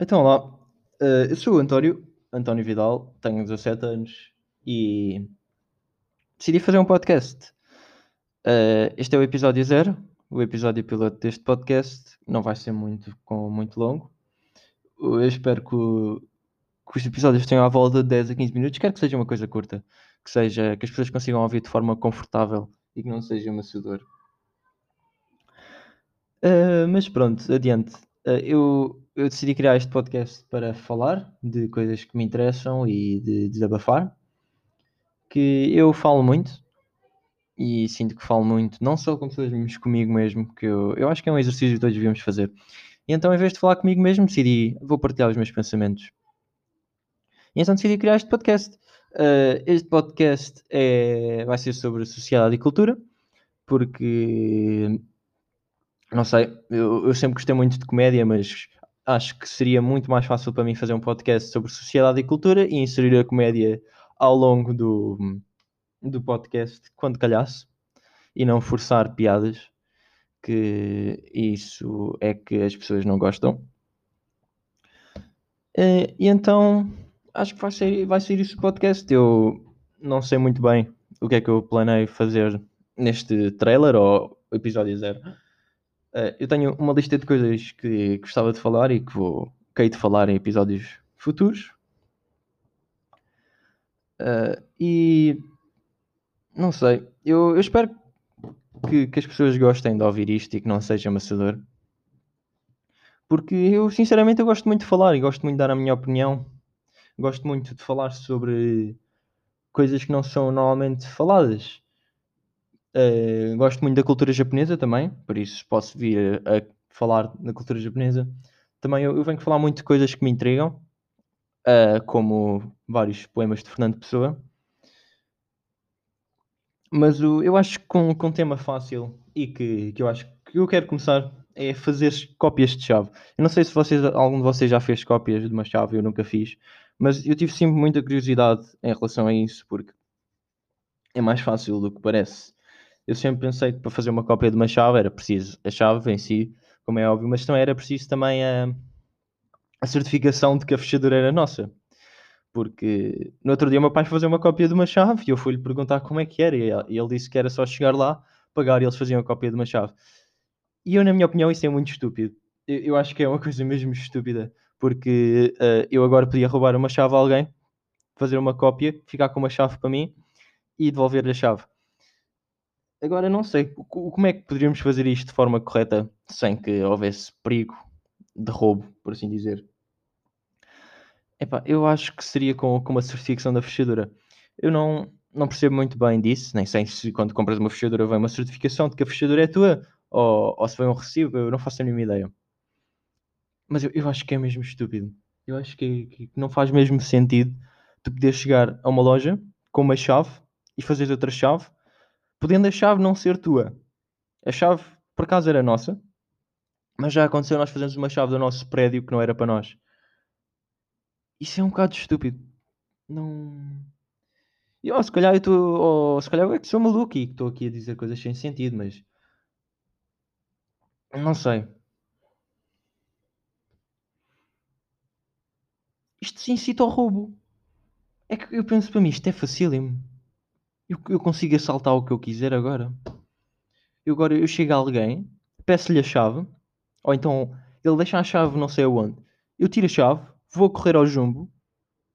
Então, lá, eh, eu sou o António, António Vidal, tenho 17 anos e decidi fazer um podcast. Eh, este é o episódio zero, o episódio piloto deste podcast. Não vai ser muito, com, muito longo. Eu espero que, o- que os episódios tenham à volta de 10 a 15 minutos. Quero que seja uma coisa curta, que seja que as pessoas consigam ouvir de forma confortável e que não seja maçador. Uh, mas pronto, adiante. Eu, eu decidi criar este podcast para falar de coisas que me interessam e de desabafar. Que eu falo muito e sinto que falo muito, não só com pessoas, mas comigo mesmo, que eu, eu acho que é um exercício que todos devíamos fazer. E então, em vez de falar comigo mesmo, decidi, vou partilhar os meus pensamentos. E então decidi criar este podcast. Uh, este podcast é, vai ser sobre sociedade e cultura, porque não sei, eu, eu sempre gostei muito de comédia, mas acho que seria muito mais fácil para mim fazer um podcast sobre sociedade e cultura e inserir a comédia ao longo do, do podcast quando calhasse e não forçar piadas, que isso é que as pessoas não gostam. Eh, E então acho que vai ser, vai ser isso o podcast. Eu não sei muito bem o que é que eu planei fazer neste trailer ou episódio zero. Eh, eu tenho uma lista de coisas que gostava de falar e que vou querer de falar em episódios futuros. Eh, e não sei, eu, eu espero que, que as pessoas gostem de ouvir isto e que não seja amassador. Porque eu, sinceramente, eu gosto muito de falar e gosto muito de dar a minha opinião. Gosto muito de falar sobre coisas que não são normalmente faladas. Eh, gosto muito da cultura japonesa também, por isso posso vir a, a falar da cultura japonesa. Também eu, eu venho falar muito de coisas que me intrigam, eh, como vários poemas de Fernando Pessoa. Mas o, eu acho que com, com um tema fácil e que, que eu acho que eu quero começar é fazer cópias de chave. Eu não sei se vocês, algum de vocês já fez cópias de uma chave, eu nunca fiz, mas eu tive sempre muita curiosidade em relação a isso, porque é mais fácil do que parece. Eu sempre pensei que para fazer uma cópia de uma chave era preciso a chave em si, como é óbvio, mas também era preciso também a, a certificação de que a fechadura era nossa. Porque no outro dia o meu pai foi fazer uma cópia de uma chave e eu fui-lhe perguntar como é que era. E ele disse que era só chegar lá, pagar e eles faziam a cópia de uma chave. E eu, na minha opinião, isso é muito estúpido. Eu, eu acho que é uma coisa mesmo estúpida. Porque uh, eu agora podia roubar uma chave a alguém, fazer uma cópia, ficar com uma chave para mim e devolver-lhe a chave. Agora não sei como é que poderíamos fazer isto de forma correta sem que houvesse perigo de roubo, por assim dizer. Epá, eu acho que seria com, com uma certificação da fechadura. Eu não, não percebo muito bem disso, nem sei se quando compras uma fechadura vem uma certificação de que a fechadura é tua ou, ou se vem um recibo, eu não faço a mínima ideia. Mas eu, eu acho que é mesmo estúpido. Eu acho que, que não faz mesmo sentido tu poder chegar a uma loja com uma chave e fazer outra chave, podendo a chave não ser tua. A chave, por acaso, era nossa, mas já aconteceu nós fazermos uma chave do nosso prédio que não era para nós. Isso é um bocado estúpido. Não. E, oh, se calhar eu estou. Oh, se calhar eu é que sou maluco e estou aqui a dizer coisas sem sentido, mas. Não sei. Isto se incita ao roubo. É que eu penso para mim, isto é facílimo. Eu, eu consigo assaltar o que eu quiser agora. Eu agora eu chego a alguém, peço-lhe a chave, ou então ele deixa a chave não sei aonde. Eu tiro a chave, vou correr ao jumbo,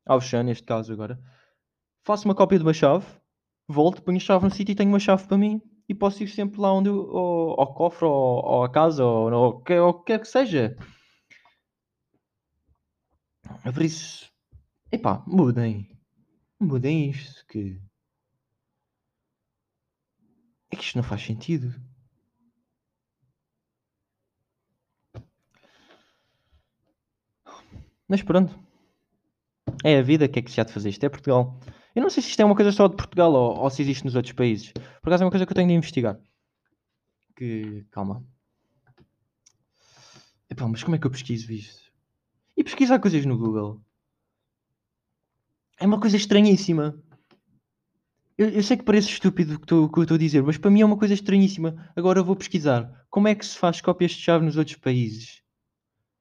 ao chão neste caso agora, faço uma cópia de uma chave, volto, ponho a chave no sítio e tenho uma chave para mim e posso ir sempre lá onde eu, ao, ao cofre ou, ou à casa ou, ou, ou o que quer que seja. Por isso, epá, mudem. Mudem isto que. É que isto não faz sentido. Mas pronto. É a vida, que é que se há de fazer? Isto é Portugal. Eu não sei se isto é uma coisa só de Portugal ou, ou se existe nos outros países. Por acaso é uma coisa que eu tenho de investigar. Que. Calma. Epá, mas como é que eu pesquiso isto? E pesquisar coisas no Google? É uma coisa estranhíssima. Eu, eu, sei que parece estúpido o que, eu estou a dizer, mas para mim é uma coisa estranhíssima. Agora vou pesquisar. Como é que se faz cópias de chave nos outros países?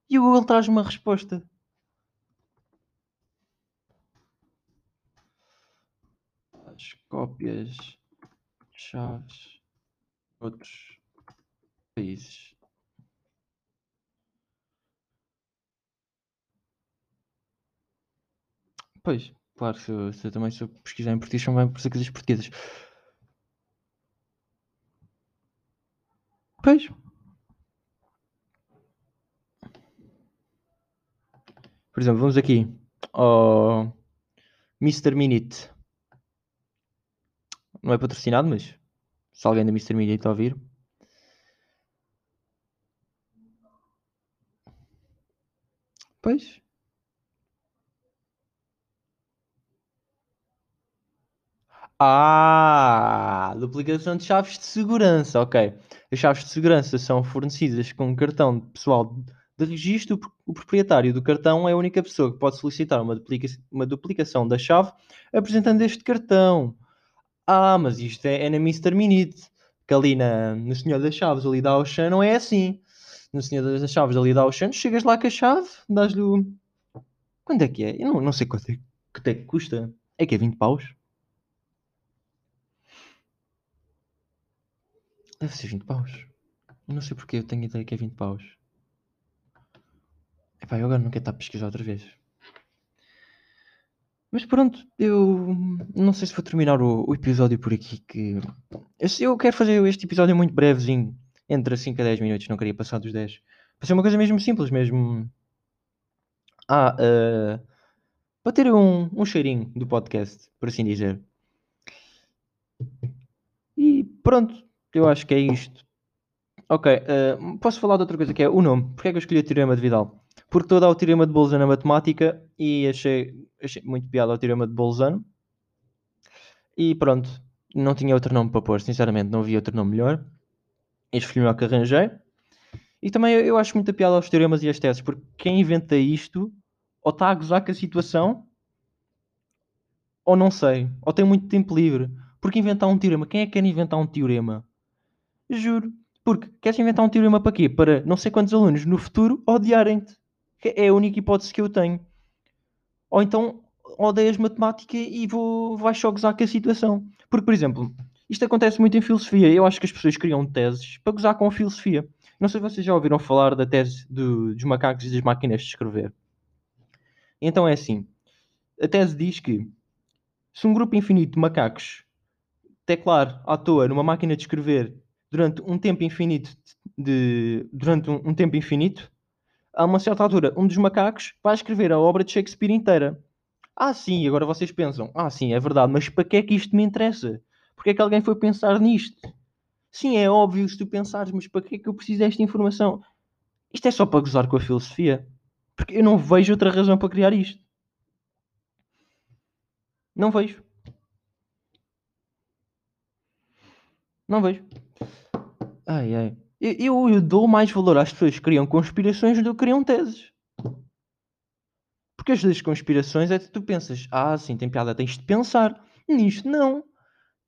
E o Google traz uma resposta. As cópias de chaves outros países. Pois claro, se eu, se eu também se eu pesquisar em português, são bem por coisas portuguesas. Pois. Por exemplo, vamos aqui ao Mr. Minute. Não é patrocinado, mas se alguém da Mr. Minute ouvir. Pois. Ah, duplicação de chaves de segurança, ok. As chaves de segurança são fornecidas com um cartão pessoal de registro. O proprietário do cartão é a única pessoa que pode solicitar uma, duplica uma duplicação da chave apresentando este cartão. Ah, mas isto é, é na Mr. Minute, que ali na, no Senhor das Chaves, ali da Ocean, não é assim. No Senhor das Chaves, ali da Ocean, chegas lá com a chave, dás-lhe o... Quanto é que é? Eu não, não sei quanto é, quanto é que custa. É que é 20 paus? Deve ser 20 paus. Não sei porque eu tenho ideia que é 20 paus. Epá, eu agora não quero estar a pesquisar outra vez. Mas pronto, eu não sei se vou terminar o, o episódio por aqui. Que eu, eu, quero fazer este episódio muito brevezinho, entre 5 a 10 minutos, não queria passar dos 10. Para ser uma coisa mesmo simples, mesmo. Ah, uh, para ter um, um cheirinho do podcast, por assim dizer. E pronto, eu acho que é isto. Ok, uh, posso falar de outra coisa que é o nome. Porquê é que eu escolhi o Teorema de Vidal? Porque estou a dar o Teorema de Bolzano na matemática e achei, achei muito piada o Teorema de Bolzano. E pronto, não tinha outro nome para pôr, sinceramente, não havia outro nome melhor. Este foi o melhor que arranjei. E também eu, acho muita piada aos teoremas e as teses, porque quem inventa isto ou está a gozar com a situação ou não sei, ou tem muito tempo livre. Porque inventar um teorema, quem é que quer inventar um teorema? Juro. Porque queres inventar um teorema para quê? Para não sei quantos alunos no futuro odiarem-te. É a única hipótese que eu tenho. Ou então odeias matemática e vou, vais só gozar com a situação. Porque, por exemplo, isto acontece muito em filosofia. Eu acho que as pessoas criam teses para gozar com a filosofia. Não sei se vocês já ouviram falar da tese do, dos macacos e das máquinas de escrever. Então é assim. A tese diz que se um grupo infinito de macacos teclar à toa numa máquina de escrever durante um tempo infinito de durante um, um, tempo infinito, a uma certa altura, um dos macacos vai escrever a obra de Shakespeare inteira. Ah, sim, agora vocês pensam, ah, sim, é verdade, mas para que é que isto me interessa? Porque é que alguém foi pensar nisto? Sim, é óbvio se tu pensares, mas para que é que eu preciso desta informação? Isto é só para gozar com a filosofia. Porque eu não vejo outra razão para criar isto. Não vejo. Não vejo. Ai, ai. Eu, eu, dou mais valor às pessoas que criam conspirações do que criam teses. Porque as das conspirações é que tu pensas, ah, sim, tem piada, tens de pensar. Nisto, não.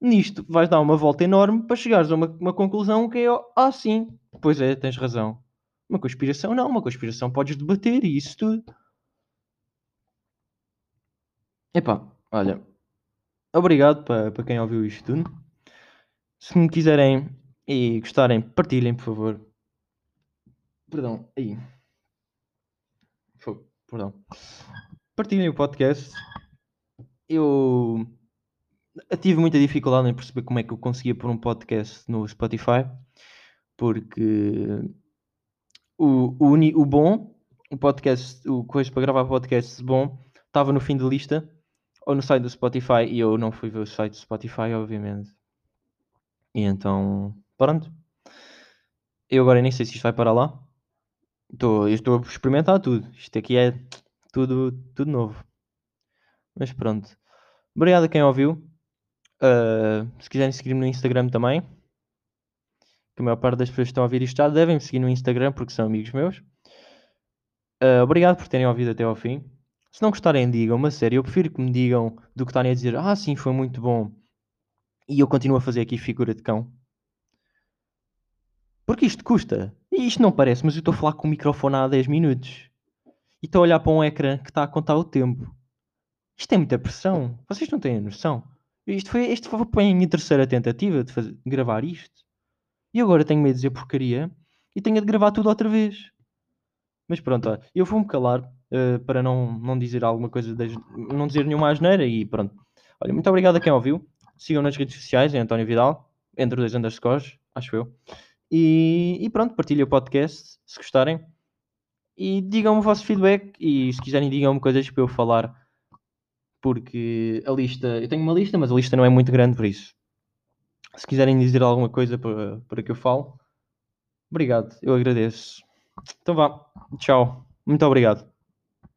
Nisto, vais dar uma volta enorme para chegares a uma, uma conclusão que é, ah, sim, pois é, tens razão. Uma conspiração, não. Uma conspiração podes debater e isso tudo. Epá, olha. Obrigado para, para quem ouviu isto tudo. Se me quiserem e gostarem, partilhem, por favor. Perdão, aí. Perdão. Partilhem o podcast. Eu tive muita dificuldade em perceber como é que eu conseguia pôr um podcast no Spotify, porque o, o, o bom, o podcast, o coisa para gravar podcast bom, estava no fim de lista ou no site do Spotify e eu não fui ver o site do Spotify, obviamente. E então Pronto. Eu agora nem sei se isto vai para lá. Estou, estou a experimentar tudo. Isto aqui é tudo, tudo novo. Mas pronto. Obrigado a quem ouviu. Uh, se quiserem seguir-me no Instagram também. Que a maior parte das pessoas que estão a ouvir isto já devem me seguir no Instagram porque são amigos meus. Uh, obrigado por terem ouvido até ao fim. Se não gostarem, digam-me a sério. Eu prefiro que me digam do que estarem a dizer Ah, sim, foi muito bom. E eu continuo a fazer aqui figura de cão. Porque isto custa. E isto não parece, mas eu estou a falar com o microfone há 10 minutos. E estou a olhar para um ecrã que está a contar o tempo. Isto é muita pressão. Vocês não têm noção. Isto foi, isto foi a minha terceira tentativa de, fazer, de gravar isto. E agora tenho medo de dizer porcaria e tenho de gravar tudo outra vez. Mas pronto, eu vou-me calar uh, para não, não dizer alguma coisa, de, não dizer nenhuma asneira e pronto. Olha, muito obrigado a quem ouviu. Sigam nas redes sociais, é António Vidal, entre dois underscores, acho eu. E, e pronto, partilhem o podcast se gostarem. E digam-me o vosso feedback e se quiserem digam-me coisas para eu falar. Porque a lista, eu tenho uma lista, mas a lista não é muito grande por isso. Se quiserem dizer alguma coisa para, para que eu falo, obrigado, eu agradeço. Então vá, tchau, muito obrigado.